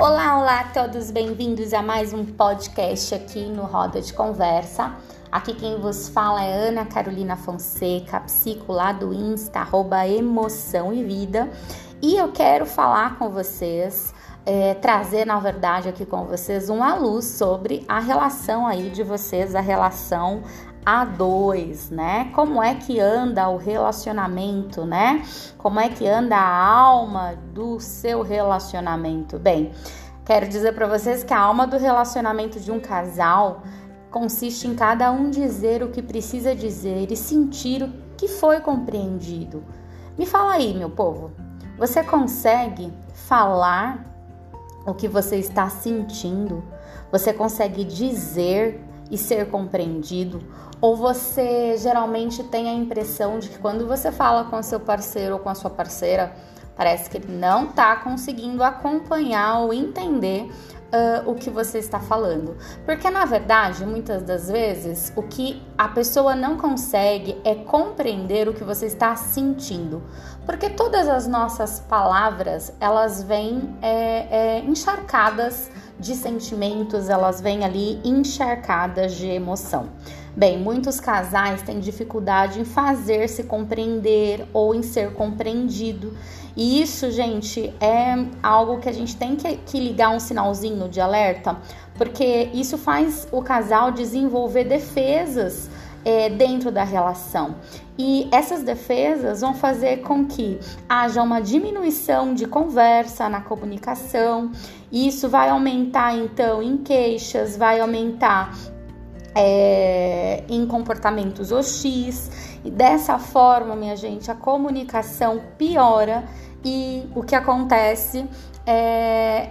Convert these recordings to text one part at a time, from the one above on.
Olá, olá a todos, bem-vindos a mais um podcast aqui no Roda de Conversa. Aqui quem vos fala é Ana Carolina Fonseca, psico lá do Insta, arroba emoção e vida. E eu quero falar com vocês, é, trazer na verdade aqui com vocês uma luz sobre a relação aí de vocês, a relação a dois, né? Como é que anda o relacionamento, né? Como é que anda a alma do seu relacionamento? Bem, quero dizer para vocês que a alma do relacionamento de um casal consiste em cada um dizer o que precisa dizer e sentir o que foi compreendido. Me fala aí, meu povo, você consegue falar o que você está sentindo? Você consegue dizer e ser compreendido? Ou você geralmente tem a impressão de que quando você fala com seu parceiro ou com a sua parceira, parece que ele não está conseguindo acompanhar ou entender Uh, o que você está falando. Porque na verdade, muitas das vezes, o que a pessoa não consegue é compreender o que você está sentindo. Porque todas as nossas palavras elas vêm é, é, encharcadas de sentimentos, elas vêm ali encharcadas de emoção. Bem, muitos casais têm dificuldade em fazer-se compreender ou em ser compreendido. E isso, gente, é algo que a gente tem que, que ligar um sinalzinho de alerta, porque isso faz o casal desenvolver defesas é, dentro da relação. E essas defesas vão fazer com que haja uma diminuição de conversa na comunicação. Isso vai aumentar então em queixas, vai aumentar é, em comportamentos hostis. E dessa forma, minha gente, a comunicação piora e o que acontece é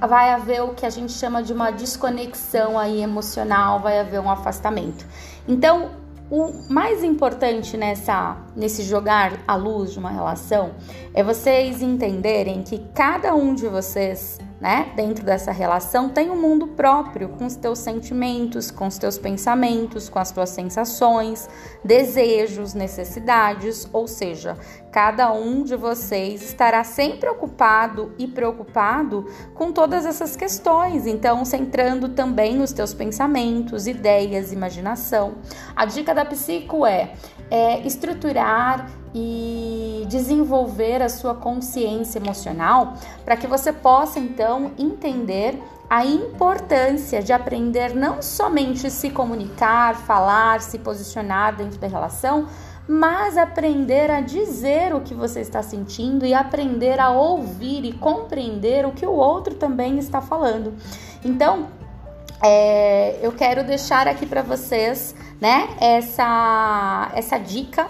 vai haver o que a gente chama de uma desconexão aí emocional, vai haver um afastamento. Então, o mais importante nessa nesse jogar à luz de uma relação é vocês entenderem que cada um de vocês né? Dentro dessa relação tem um mundo próprio, com os teus sentimentos, com os teus pensamentos, com as tuas sensações, desejos, necessidades, ou seja, cada um de vocês estará sempre ocupado e preocupado com todas essas questões, então centrando também nos teus pensamentos, ideias, imaginação. A dica da psico é, é estruturar e desenvolver a sua consciência emocional para que você possa então entender a importância de aprender não somente se comunicar, falar, se posicionar dentro da relação, mas aprender a dizer o que você está sentindo e aprender a ouvir e compreender o que o outro também está falando. Então, é, eu quero deixar aqui para vocês, né, essa, essa dica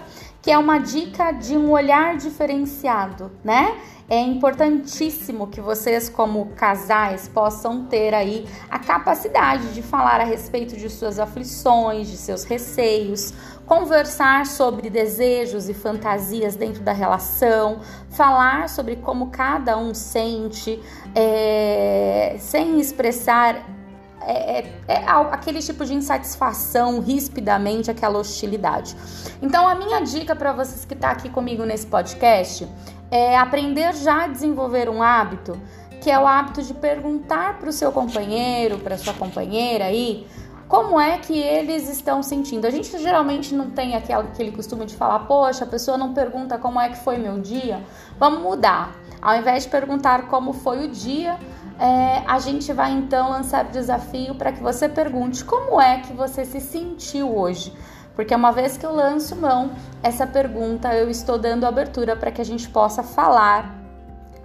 que é uma dica de um olhar diferenciado, né? É importantíssimo que vocês, como casais, possam ter aí a capacidade de falar a respeito de suas aflições, de seus receios, conversar sobre desejos e fantasias dentro da relação, falar sobre como cada um sente, é, sem expressar é, é, é, aquele tipo de insatisfação, rispidamente, aquela hostilidade. Então, a minha dica para vocês que estão tá aqui comigo nesse podcast é aprender já a desenvolver um hábito, que é o hábito de perguntar para o seu companheiro, para sua companheira aí, como é que eles estão sentindo. A gente geralmente não tem aquele, aquele costume de falar, poxa, a pessoa não pergunta como é que foi meu dia. Vamos mudar. Ao invés de perguntar como foi o dia, é, a gente vai então lançar o desafio para que você pergunte como é que você se sentiu hoje. Porque uma vez que eu lanço mão essa pergunta, eu estou dando abertura para que a gente possa falar,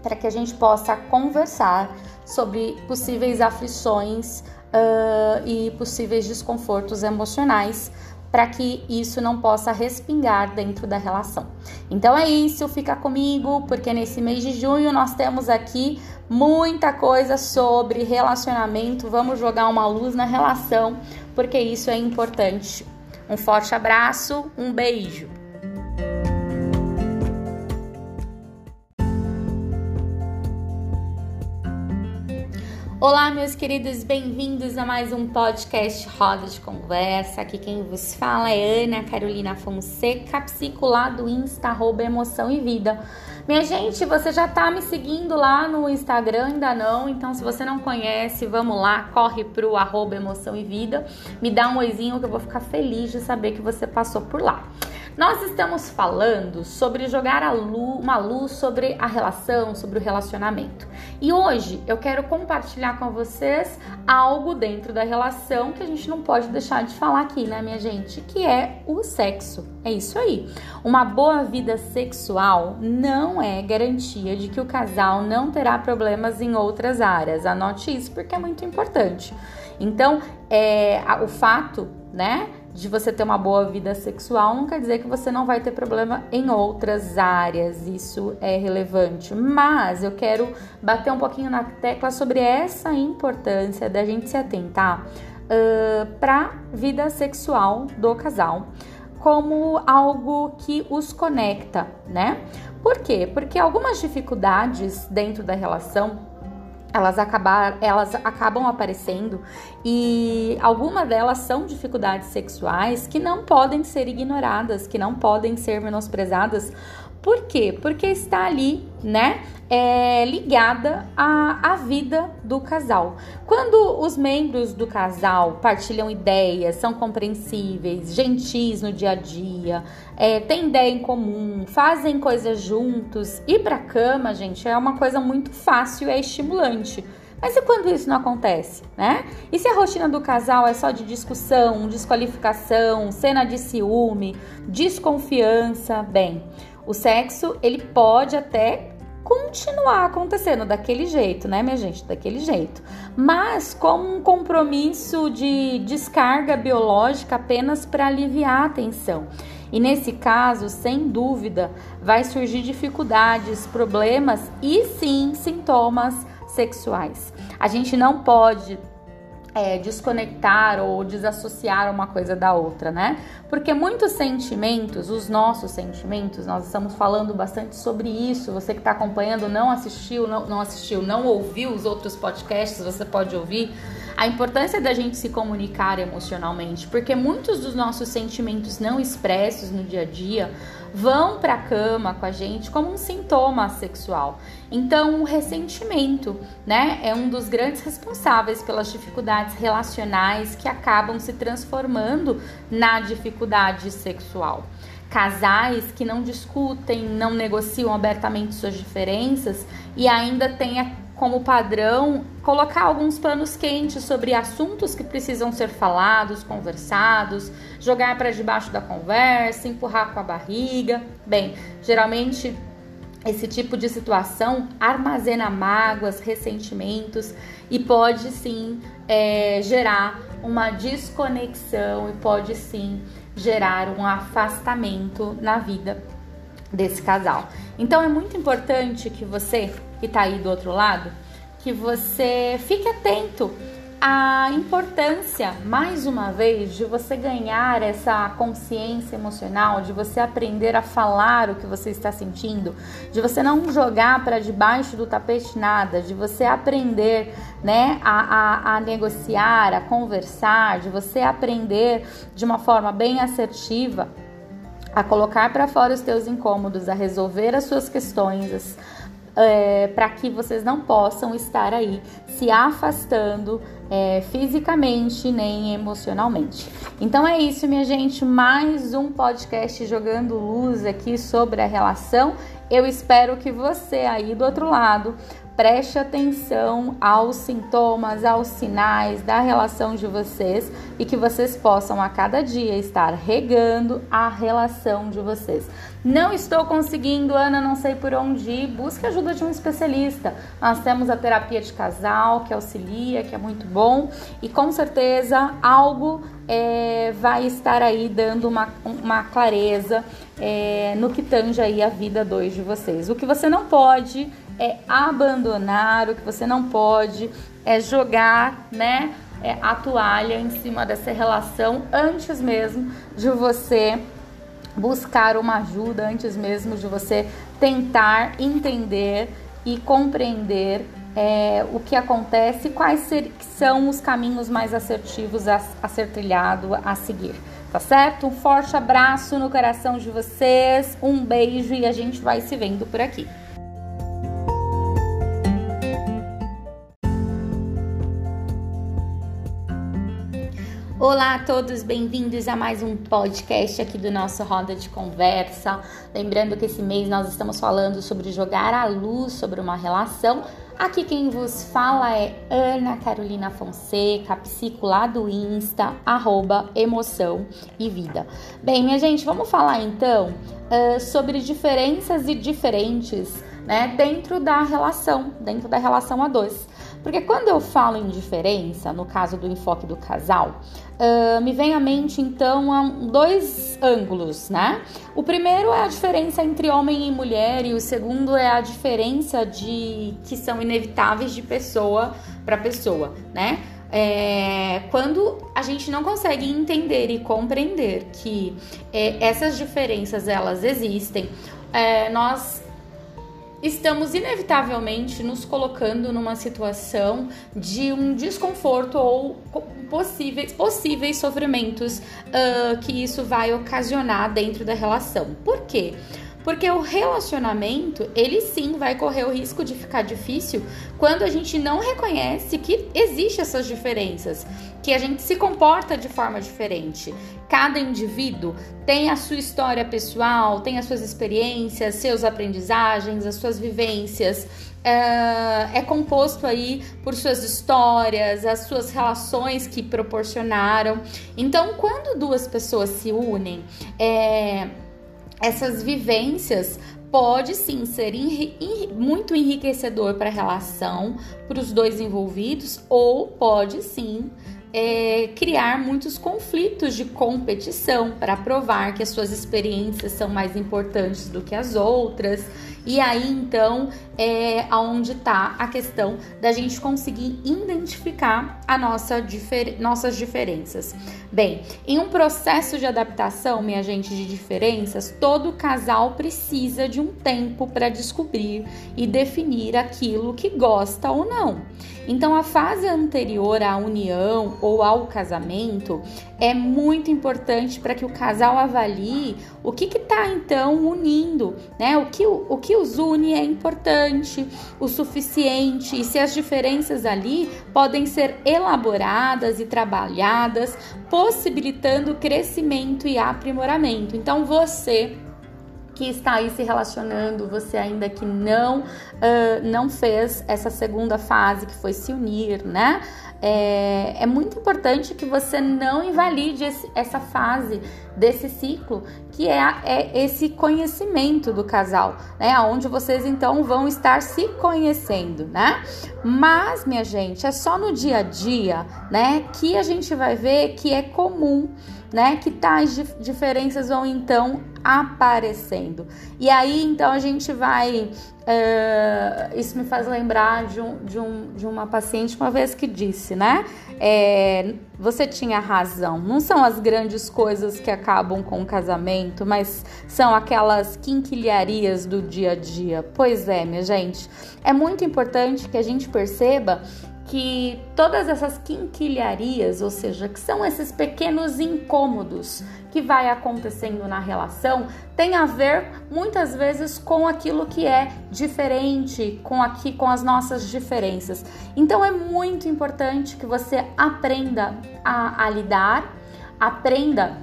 para que a gente possa conversar sobre possíveis aflições uh, e possíveis desconfortos emocionais para que isso não possa respingar dentro da relação. Então é isso, fica comigo, porque nesse mês de junho nós temos aqui muita coisa sobre relacionamento. Vamos jogar uma luz na relação, porque isso é importante. Um forte abraço, um beijo. Olá, meus queridos, bem-vindos a mais um podcast Roda de Conversa. Aqui quem vos fala é Ana Carolina Fonseca, psicolado Insta, arroba Emoção e Vida. Minha gente, você já tá me seguindo lá no Instagram? Ainda não? Então, se você não conhece, vamos lá, corre pro arroba emoção e vida, me dá um oizinho que eu vou ficar feliz de saber que você passou por lá. Nós estamos falando sobre jogar luz, uma luz sobre a relação, sobre o relacionamento. E hoje eu quero compartilhar com vocês algo dentro da relação que a gente não pode deixar de falar aqui, né, minha gente? Que é o sexo. É isso aí. Uma boa vida sexual não é garantia de que o casal não terá problemas em outras áreas. Anote isso porque é muito importante. Então, é, o fato, né? De você ter uma boa vida sexual não quer dizer que você não vai ter problema em outras áreas, isso é relevante. Mas eu quero bater um pouquinho na tecla sobre essa importância da gente se atentar uh, para vida sexual do casal como algo que os conecta, né? Por quê? Porque algumas dificuldades dentro da relação elas, acabar, elas acabam aparecendo e algumas delas são dificuldades sexuais que não podem ser ignoradas, que não podem ser menosprezadas. Por quê? Porque está ali, né? é, ligada à, à vida do casal. Quando os membros do casal partilham ideias, são compreensíveis, gentis no dia a dia, é, têm ideia em comum, fazem coisas juntos, ir para cama, gente, é uma coisa muito fácil, é estimulante. Mas e quando isso não acontece, né? E se a rotina do casal é só de discussão, desqualificação, cena de ciúme, desconfiança? Bem, o sexo ele pode até continuar acontecendo daquele jeito, né, minha gente? Daquele jeito. Mas como um compromisso de descarga biológica apenas para aliviar a tensão. E nesse caso, sem dúvida, vai surgir dificuldades, problemas e sim sintomas sexuais. A gente não pode é, desconectar ou desassociar uma coisa da outra, né? Porque muitos sentimentos, os nossos sentimentos, nós estamos falando bastante sobre isso. Você que está acompanhando, não assistiu, não, não assistiu, não ouviu os outros podcasts, você pode ouvir. A importância da gente se comunicar emocionalmente, porque muitos dos nossos sentimentos não expressos no dia a dia vão para a cama com a gente como um sintoma sexual. Então, o ressentimento, né, é um dos grandes responsáveis pelas dificuldades relacionais que acabam se transformando na dificuldade sexual. Casais que não discutem, não negociam abertamente suas diferenças e ainda têm como padrão colocar alguns panos quentes sobre assuntos que precisam ser falados, conversados, jogar para debaixo da conversa, empurrar com a barriga. Bem, geralmente esse tipo de situação armazena mágoas, ressentimentos e pode sim é, gerar uma desconexão e pode sim gerar um afastamento na vida desse casal. Então é muito importante que você que está aí do outro lado, que você fique atento à importância, mais uma vez, de você ganhar essa consciência emocional, de você aprender a falar o que você está sentindo, de você não jogar para debaixo do tapete nada, de você aprender né, a, a, a negociar, a conversar, de você aprender de uma forma bem assertiva a colocar para fora os teus incômodos, a resolver as suas questões, é, para que vocês não possam estar aí se afastando é, fisicamente nem emocionalmente. Então é isso, minha gente. Mais um podcast jogando luz aqui sobre a relação. Eu espero que você aí do outro lado preste atenção aos sintomas, aos sinais da relação de vocês e que vocês possam a cada dia estar regando a relação de vocês. Não estou conseguindo, Ana, não sei por onde ir. Busque ajuda de um especialista. Nós temos a terapia de casal que auxilia, que é muito bom, e com certeza algo é, vai estar aí dando uma, uma clareza é, no que tange aí a vida dois de vocês. O que você não pode é abandonar, o que você não pode é jogar, né? É, a toalha em cima dessa relação antes mesmo de você buscar uma ajuda antes mesmo de você tentar entender e compreender é, o que acontece, quais ser, são os caminhos mais assertivos a, a ser trilhado, a seguir. Tá certo? Um forte abraço no coração de vocês, um beijo e a gente vai se vendo por aqui. Olá a todos, bem-vindos a mais um podcast aqui do nosso Roda de Conversa. Lembrando que esse mês nós estamos falando sobre jogar a luz sobre uma relação Aqui quem vos fala é Ana Carolina Fonseca, psico do Insta, arroba emoção e vida. Bem, minha gente, vamos falar então uh, sobre diferenças e diferentes né, dentro da relação, dentro da relação a dois. Porque quando eu falo em diferença, no caso do enfoque do casal, uh, me vem à mente então dois ângulos, né? O primeiro é a diferença entre homem e mulher, e o segundo é a diferença de que são inevitáveis de pessoa para pessoa, né? É, quando a gente não consegue entender e compreender que é, essas diferenças elas existem, é, nós estamos inevitavelmente nos colocando numa situação de um desconforto ou possíveis, possíveis sofrimentos uh, que isso vai ocasionar dentro da relação. Por quê? Porque o relacionamento, ele sim vai correr o risco de ficar difícil quando a gente não reconhece que existem essas diferenças, que a gente se comporta de forma diferente. Cada indivíduo tem a sua história pessoal, tem as suas experiências, seus aprendizagens, as suas vivências. É, é composto aí por suas histórias, as suas relações que proporcionaram. Então, quando duas pessoas se unem, é, essas vivências pode sim ser muito enriquecedor para a relação, para os dois envolvidos, ou pode sim é, criar muitos conflitos de competição para provar que as suas experiências são mais importantes do que as outras. E aí então é aonde está a questão da gente conseguir identificar a nossa difer nossas diferenças. Bem, em um processo de adaptação, minha gente, de diferenças, todo casal precisa de um tempo para descobrir e definir aquilo que gosta ou não. Então, a fase anterior à união ou ao casamento é muito importante para que o casal avalie o que está então unindo, né? O que, o, o que os une é importante, o suficiente, e se as diferenças ali podem ser elaboradas e trabalhadas, possibilitando crescimento e aprimoramento. Então, você que está aí se relacionando, você ainda que não uh, não fez essa segunda fase que foi se unir, né? É, é muito importante que você não invalide esse, essa fase desse ciclo, que é, é esse conhecimento do casal, né? Onde vocês então vão estar se conhecendo, né? Mas, minha gente, é só no dia a dia, né? Que a gente vai ver que é comum né? Que tais diferenças vão então aparecendo. E aí então a gente vai. Uh, isso me faz lembrar de, um, de, um, de uma paciente uma vez que disse, né? É, você tinha razão, não são as grandes coisas que acabam com o casamento, mas são aquelas quinquilharias do dia a dia. Pois é, minha gente, é muito importante que a gente perceba que todas essas quinquilharias, ou seja, que são esses pequenos incômodos que vai acontecendo na relação, tem a ver muitas vezes com aquilo que é diferente, com aqui com as nossas diferenças. Então é muito importante que você aprenda a, a lidar, aprenda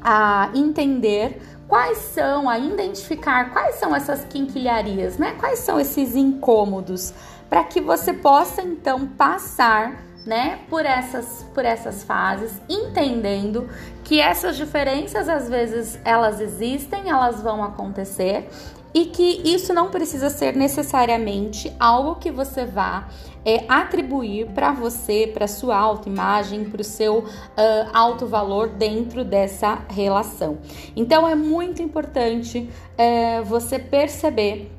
a entender quais são, a identificar quais são essas quinquilharias, né? Quais são esses incômodos para que você possa então passar né, por essas por essas fases, entendendo que essas diferenças às vezes elas existem, elas vão acontecer e que isso não precisa ser necessariamente algo que você vá é, atribuir para você, para sua autoimagem, para o seu uh, alto valor dentro dessa relação. Então é muito importante uh, você perceber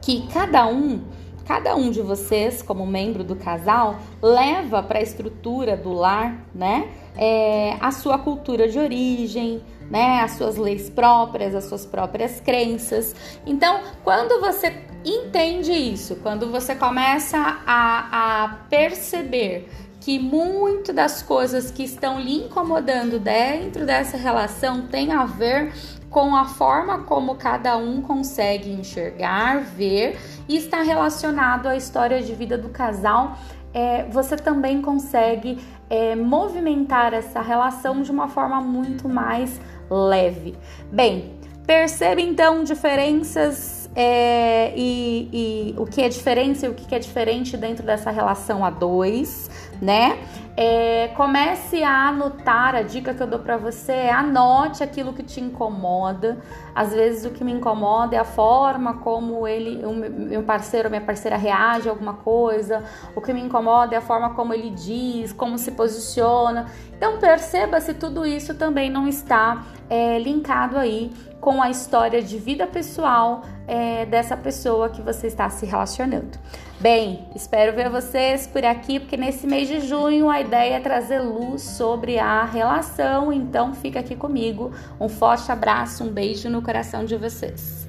que cada um cada um de vocês, como membro do casal, leva para a estrutura do lar, né? É, a sua cultura de origem, né? As suas leis próprias, as suas próprias crenças. Então, quando você entende isso, quando você começa a, a perceber que muito das coisas que estão lhe incomodando dentro dessa relação tem a ver com a forma como cada um consegue enxergar, ver e está relacionado à história de vida do casal. É, você também consegue é, movimentar essa relação de uma forma muito mais leve. Bem, perceba então diferenças é, e, e, o que é diferença e o que é diferente dentro dessa relação a dois, né? É, comece a anotar, a dica que eu dou para você é anote aquilo que te incomoda. Às vezes o que me incomoda é a forma como ele, o meu parceiro minha parceira reage a alguma coisa. O que me incomoda é a forma como ele diz, como se posiciona. Então perceba se tudo isso também não está é, linkado aí com a história de vida pessoal é, dessa pessoa que você está se relacionando. Bem, espero ver vocês por aqui, porque nesse mês de junho a ideia é trazer luz sobre a relação, então fica aqui comigo. Um forte abraço, um beijo no coração de vocês.